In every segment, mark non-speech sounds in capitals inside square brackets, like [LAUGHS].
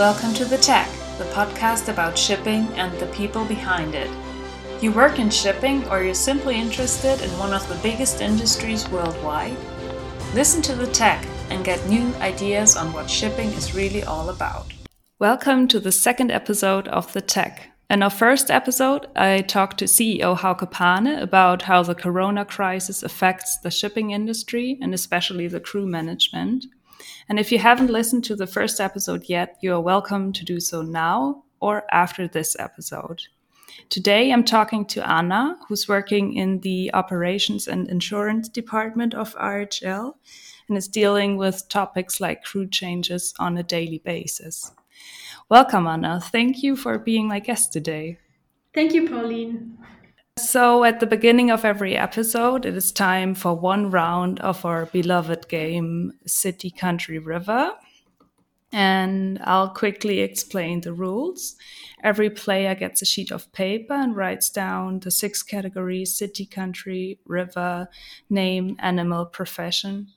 Welcome to The Tech, the podcast about shipping and the people behind it. You work in shipping or you're simply interested in one of the biggest industries worldwide? Listen to The Tech and get new ideas on what shipping is really all about. Welcome to the second episode of The Tech. In our first episode, I talked to CEO Hauke Pane about how the corona crisis affects the shipping industry and especially the crew management. And if you haven't listened to the first episode yet, you are welcome to do so now or after this episode. Today, I'm talking to Anna, who's working in the operations and insurance department of RHL and is dealing with topics like crew changes on a daily basis. Welcome, Anna. Thank you for being my guest today. Thank you, Pauline. So, at the beginning of every episode, it is time for one round of our beloved game, City, Country, River. And I'll quickly explain the rules. Every player gets a sheet of paper and writes down the six categories city, country, river, name, animal, profession.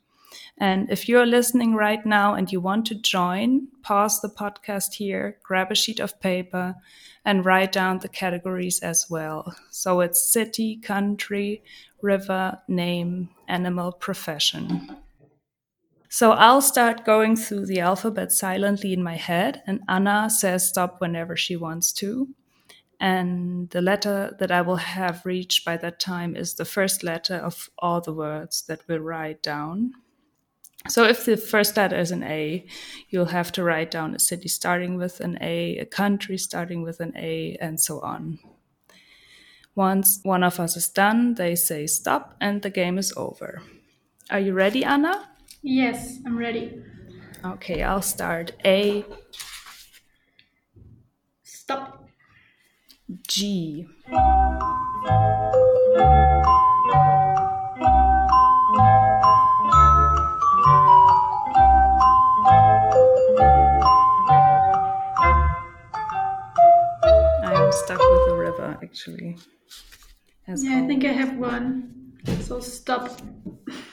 And if you're listening right now and you want to join, pause the podcast here, grab a sheet of paper, and write down the categories as well. So it's city, country, river, name, animal, profession. So I'll start going through the alphabet silently in my head, and Anna says stop whenever she wants to. And the letter that I will have reached by that time is the first letter of all the words that we'll write down. So if the first letter is an A, you'll have to write down a city starting with an A, a country starting with an A, and so on. Once one of us is done, they say stop and the game is over. Are you ready, Anna? Yes, I'm ready. Okay, I'll start. A. Stop. G. stuck with the river actually. As yeah, I think I have one. So stop.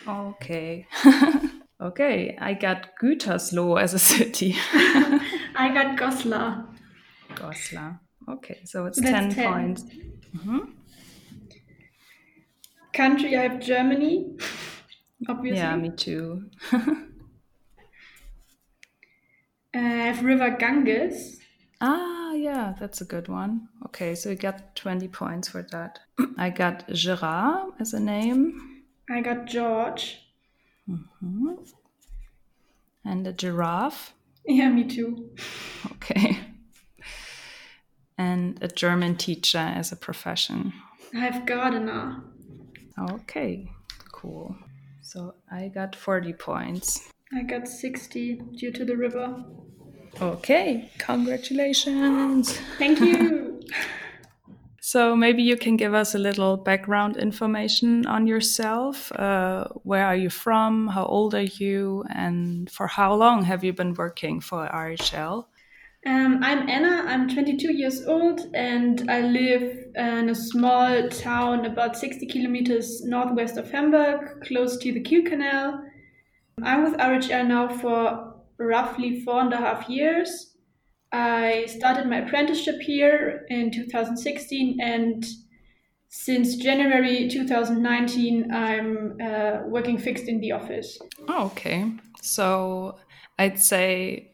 Okay. [LAUGHS] okay, I got Gütersloh as a city. [LAUGHS] I got Goslar. Goslar. Okay, so it's 10, 10, points. Mm-hmm. Country, I have Germany. Obviously. Yeah, me too. [LAUGHS] I have River Ganges. Ah, yeah, that's a good one. Okay, so you got 20 points for that. [CLEARS THROAT] I got Gerard as a name. I got George. Mm-hmm. And a giraffe. Yeah, me too. Okay. And a German teacher as a profession. I have gardener. Okay, cool. So I got 40 points. I got 60 due to the river. Okay, congratulations. Thank you. so maybe you can give us a little background information on yourself. Uh, where are you from? How old are you? And for how long have you been working for RHL? Um, I'm Anna. I'm 22 years old and I live in a small town about 60 kilometers northwest of Hamburg, close to the Kiel Canal. I'm with RHL now for roughly four and a half years. I started my apprenticeship here in 2016, and since January 2019, I'm uh, working fixed in the office. Oh, okay. So I'd say,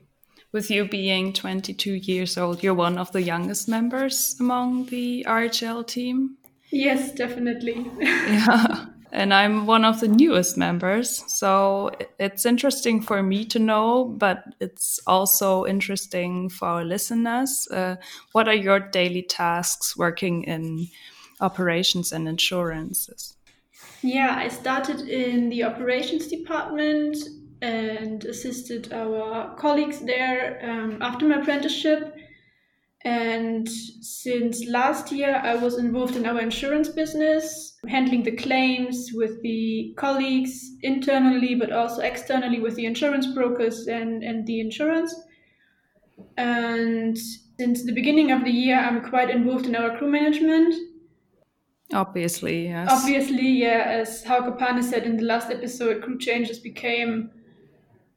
with you being 22 years old, you're one of the youngest members among the RHL team. Yes, definitely. [LAUGHS] yeah and I'm one of the newest members. So it's interesting for me to know, but it's also interesting for our listeners. Uh, what are your daily tasks working in operations and insurances? Yeah, I started in the operations department and assisted our colleagues there um, after my apprenticeship. And since last year, I was involved in our insurance business, handling the claims with the colleagues internally, but also externally with the insurance brokers and, and the insurance. And since the beginning of the year, I'm quite involved in our crew management. Obviously, yes. Obviously, yeah. As Hauke Pane said in the last episode, crew changes became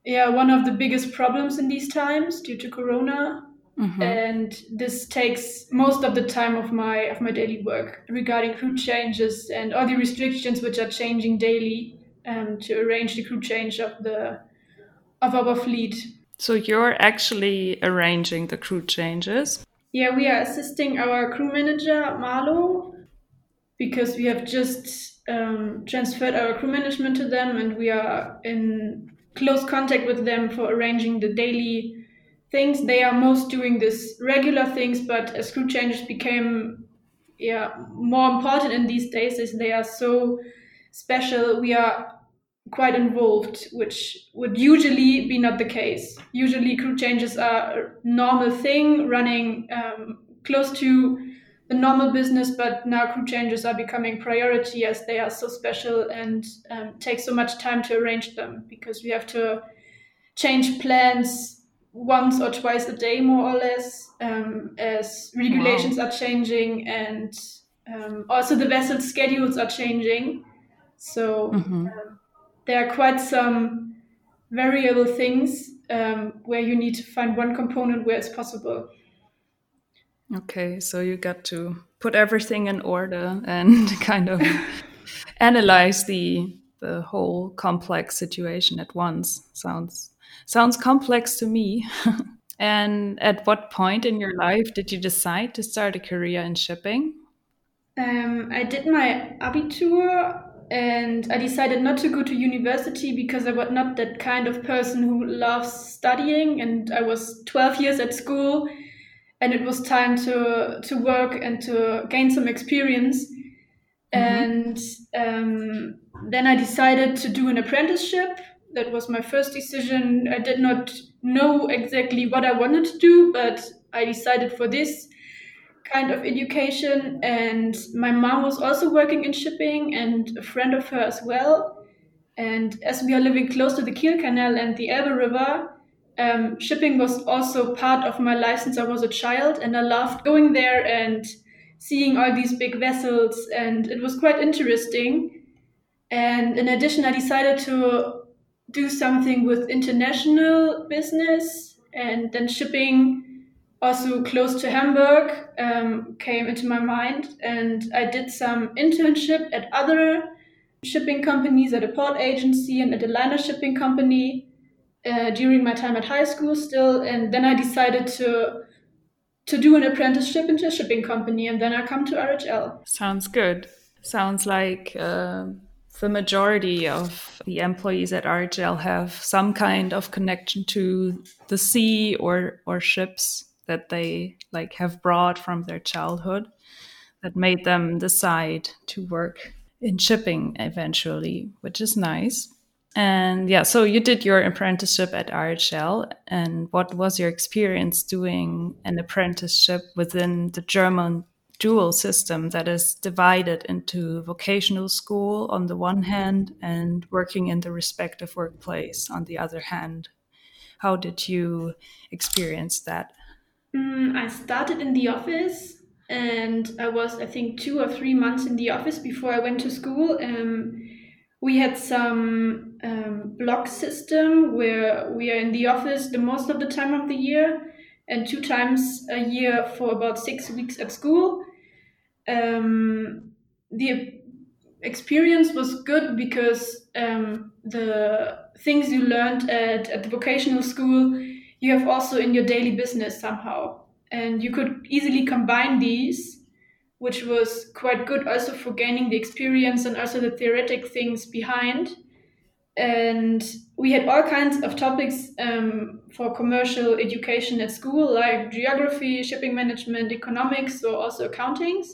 yeah one of the biggest problems in these times due to corona mm-hmm. and this takes most of the time of my of my daily work regarding crew changes and all the restrictions which are changing daily um, to arrange the crew change of the of our fleet so you're actually arranging the crew changes yeah we are assisting our crew manager Marlow because we have just um, transferred our crew management to them and we are in close contact with them for arranging the daily things. They are most doing this regular things, but as crew changes became yeah more important in these days as they are so special, we are quite involved, which would usually be not the case. Usually crew changes are a normal thing running um, close to the normal business, but now crew changes are becoming priority as they are so special and um, take so much time to arrange them because we have to change plans once or twice a day, more or less, um, as regulations wow. are changing and um, also the vessel schedules are changing. So mm-hmm. Um, there are quite some variable things um, where you need to find one component where it's possible. Okay, so you got to put everything in order and [LAUGHS] kind of [LAUGHS] analyze the the whole complex situation at once. Sounds sounds complex to me. [LAUGHS] and at what point in your life did you decide to start a career in shipping? Um, I did my abitur and I decided not to go to university because I was not that kind of person who loves studying and I was 12 years at school and it was time to to work and to gain some experience. Mm-hmm. And um, then I decided to do an apprenticeship. That was my first decision. I did not know exactly what I wanted to do, but I decided for this kind of education. And my mom was also working in shipping, and a friend of her as well. And as we are living close to the Kiel Canal and the Elbe River, um, shipping was also part of my license. I was a child, and I loved going there and seeing all these big vessels, and it was quite interesting. And in addition, I decided to do something with international business, and then shipping also close to Hamburg um, came into my mind, and I did some internship at other shipping companies, at a port agency, and at a liner shipping company uh, during my time at high school still, and then I decided to to do an apprenticeship into a shipping company, and then I come to RHL. Sounds good. Sounds like uh, the majority of the employees at RHL have some kind of connection to the sea or or ships that they like have brought from their childhood that made them decide to work in shipping eventually, which is nice. And yeah, so you did your apprenticeship at RHL. And what was your experience doing an apprenticeship within the German dual system that is divided into vocational school on the one hand and working in the respective workplace on the other hand? How did you experience that? Mm, I started in the office and I was, I think, two or three months in the office before I went to school. Um, we had some um, block system where we are in the office the most of the time of the year and two times a year for about six weeks at school. Um, the experience was good because um, the things you learned at, at the vocational school you have also in your daily business somehow and you could easily combine these which was quite good also for gaining the experience and also the theoretic things behind. And we had all kinds of topics um, for commercial education at school, like geography, shipping management, economics, or also accountings.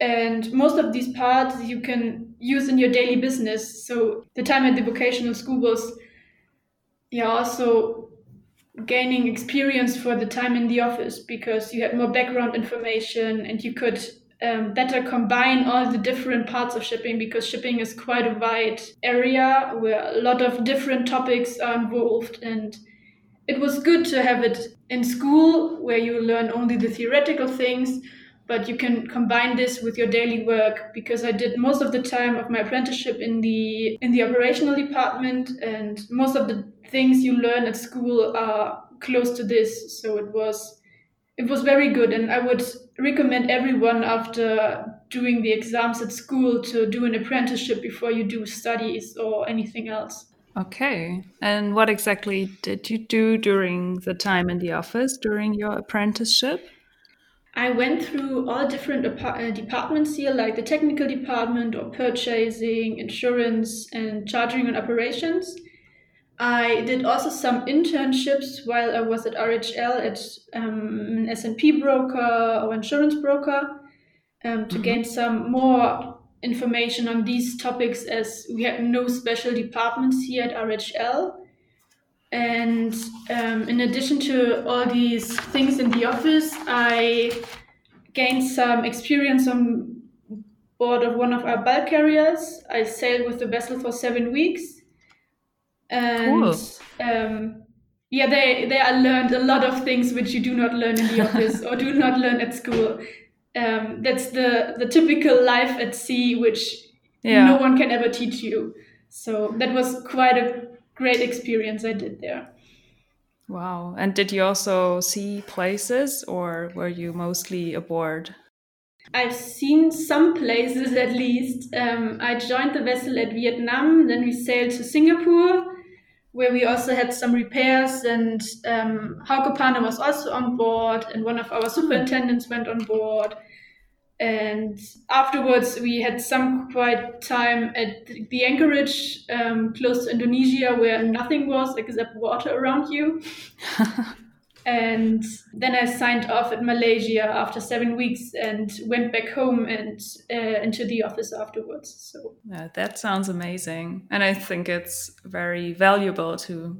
And most of these parts you can use in your daily business. So the time at the vocational school was, yeah, also gaining experience for the time in the office because you had more background information and you could um, better combine all the different parts of shipping because shipping is quite a wide area where a lot of different topics are involved. And it was good to have it in school where you learn only the theoretical things but you can combine this with your daily work because I did most of the time of my apprenticeship in the in the operational department and most of the things you learn at school are close to this. So it was it was very good and I would recommend everyone after doing the exams at school to do an apprenticeship before you do studies or anything else. Okay. And what exactly did you do during the time in the office during your apprenticeship? I went through all different uh, departments here, like the technical department or purchasing, insurance, and charging and operations. I did also some internships while I was at RHL at um, an S&P broker or insurance broker um, to mm-hmm. gain some more information on these topics as we had no special departments here at RHL. And um, in addition to all these things in the office, I gained some experience on board of one of our bulk carriers. I sailed with the vessel for seven weeks. And cool. um, yeah, they, they I learned a lot of things which you do not learn in the [LAUGHS] office or do not learn at school. Um, that's the, the typical life at sea, which yeah. no one can ever teach you. So that was quite a great experience I did there. Wow. And did you also see places or were you mostly aboard? I've seen some places at least. Um, I joined the vessel at Vietnam, then we sailed to Singapore, where we also had some repairs, and um, Hauke Pane was also on board, and one of our superintendents went on board. And afterwards we had some quiet time at the anchorage um, close to indonesia where nothing was except water around you [LAUGHS] and then i signed off at malaysia after seven weeks and went back home and uh, into the office afterwards so yeah, that sounds amazing and i think it's very valuable to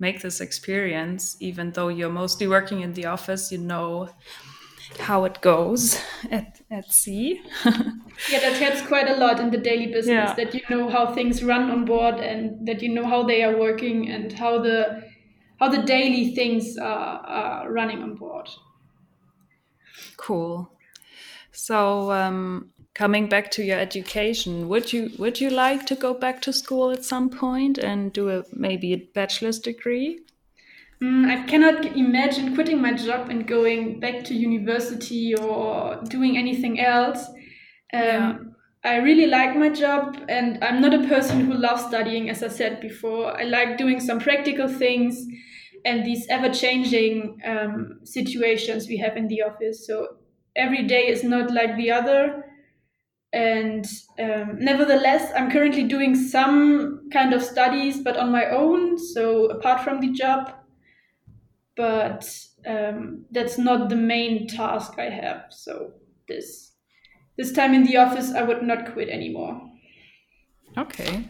make this experience even though you're mostly working in the office you know how it goes at, at sea. [LAUGHS] yeah, that helps quite a lot in the daily business yeah. that you know how things run on board and that you know how they are working and how the how the daily things are, are running on board. Cool. So um, coming back to your education, would you would you like to go back to school at some point and do a maybe a bachelor's degree? Mm, I cannot imagine quitting my job and going back to university or doing anything else. Um, yeah. I really like my job, and I'm not a person who loves studying, as I said before. I like doing some practical things and these ever changing um, situations we have in the office. So every day is not like the other. And um, nevertheless, I'm currently doing some kind of studies, but on my own. So apart from the job, but um, that's not the main task I have. So this this time in the office, I would not quit anymore. Okay,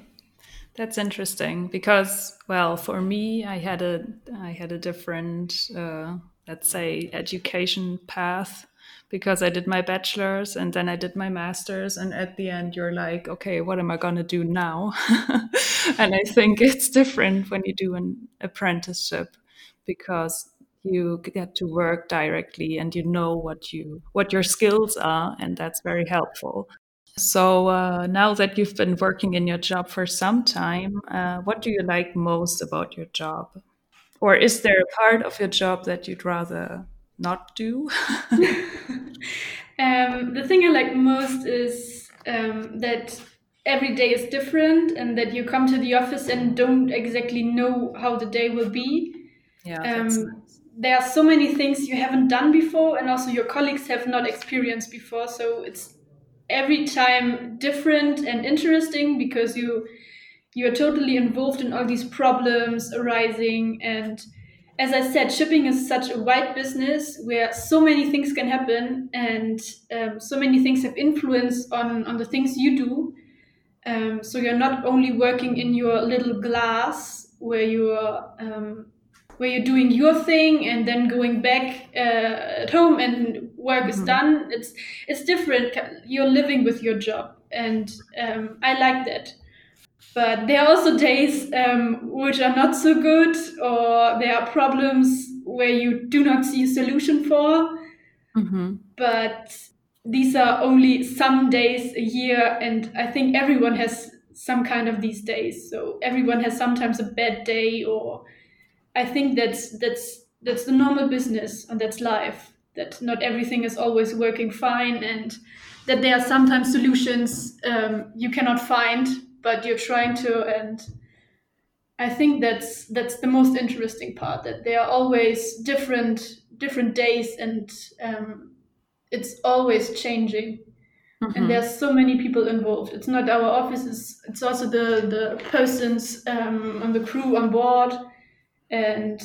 that's interesting because well, for me, I had a I had a different uh, let's say education path because I did my bachelor's and then I did my master's. And at the end, you're like, okay, what am I to do now? [LAUGHS] and I think it's different when you do an apprenticeship because you get to work directly and you know what you what your skills are and that's very helpful so uh, now that you've been working in your job for some time uh, what do you like most about your job or is there a part of your job that you'd rather not do [LAUGHS] um, the thing i like most is um, that every day is different and that you come to the office and don't exactly know how the day will be yeah, um, nice. there are so many things you haven't done before, and also your colleagues have not experienced before. So it's every time different and interesting because you you are totally involved in all these problems arising. And as i said shipping is such a wide business where so many things can happen and um, so many things have influence on on the things you do. Um, so you're not only working in your little glass where you're um, where you're doing your thing and then going back uh, at home and work mm-hmm. is done. It's it's different. You're living with your job, and um, I like that. But there are also days um, which are not so good, or there are problems where you do not see a solution for. Mm-hmm. But these are only some days a year, and I think everyone has some kind of these days. So everyone has sometimes a bad day, or I think that's that's that's the normal business and that's life. That not everything is always working fine, and that there are sometimes solutions um, you cannot find, but you're trying to. And I think that's that's the most interesting part. That there are always different different days, and um, it's always changing. Mm-hmm. And there's so many people involved. It's not our offices; it's also the the persons um, on the crew on board, and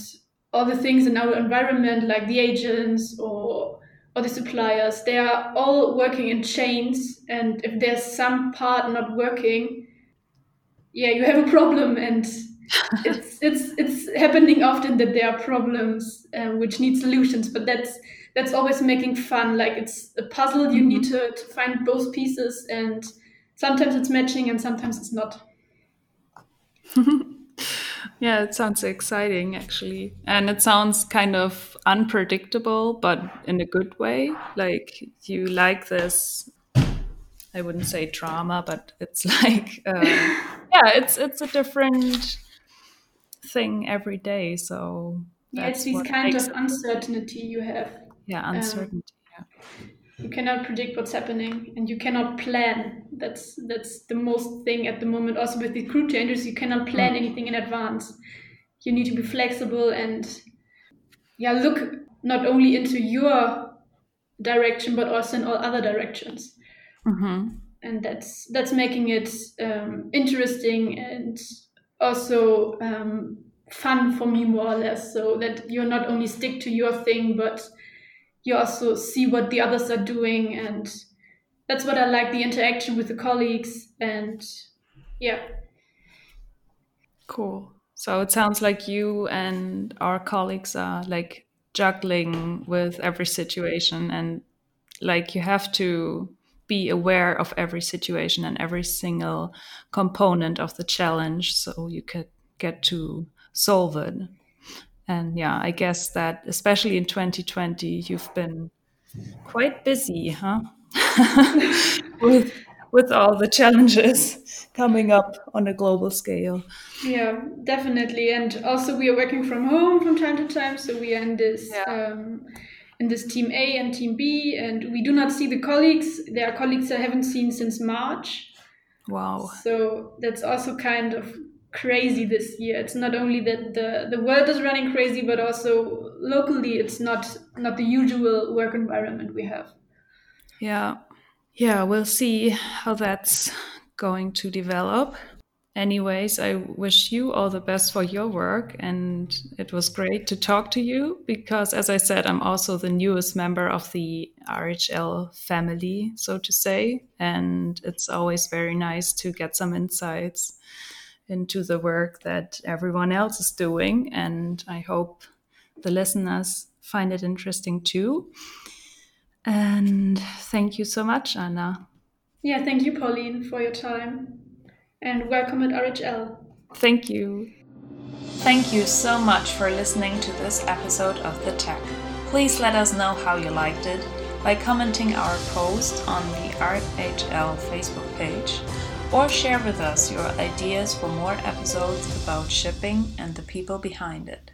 all the things in our environment, like the agents or or the suppliers. They are all working in chains, and if there's some part not working, yeah, you have a problem, and [LAUGHS] it's it's it's happening often that there are problems um, which need solutions. But that's that's always making fun. Like it's a puzzle. You mm-hmm. need to, to find both pieces, and sometimes it's matching, and sometimes it's not. [LAUGHS] yeah, it sounds exciting actually, and it sounds kind of unpredictable, but in a good way. Like you like this. I wouldn't say drama, but it's [LAUGHS] like uh, [LAUGHS] yeah, it's it's a different thing every day. So yeah, it's this kind of uncertainty you have yeah um, uncertainty um, yeah you cannot predict what's happening and you cannot plan that's that's the most thing at the moment also with the crew changes you cannot plan mm. anything in advance you need to be flexible and yeah look not only into your direction but also in all other directions mm-hmm. and that's that's making it um, interesting and also um, fun for me more or less so that you're not only stick to your thing but you also see what the others are doing and that's what i like the interaction with the colleagues and yeah. Cool. So it sounds like you and our colleagues are like juggling with every situation and like you have to be aware of every situation and every single component of the challenge so you could get to solve it and yeah, I guess that especially in 2020, you've been quite busy, huh? [LAUGHS] with with all the challenges coming up on a global scale. Yeah, definitely. And also, we are working from home from time to time, so we are in this. Yeah. Um, in this team A and team B, and we do not see the colleagues. There are colleagues I haven't seen since March. Wow. So that's also kind of crazy this year. It's not only that the, the world is running crazy, but also locally it's not not the usual work environment we have. Yeah. Yeah, we'll see how that's going to develop. Anyways, I wish you all the best for your work. And it was great to talk to you because, as I said, I'm also the newest member of the RHL family, so to say. And it's always very nice to get some insights into the work that everyone else is doing. And I hope the listeners find it interesting too. And thank you so much, Anna. Yeah, thank you, Pauline, for your time. And welcome at RHL. Thank you. Thank you so much for listening to this episode of The Tech. Please let us know how you liked it by commenting our post on the RHL Facebook page or share with us your ideas for more episodes about shipping and the people behind it.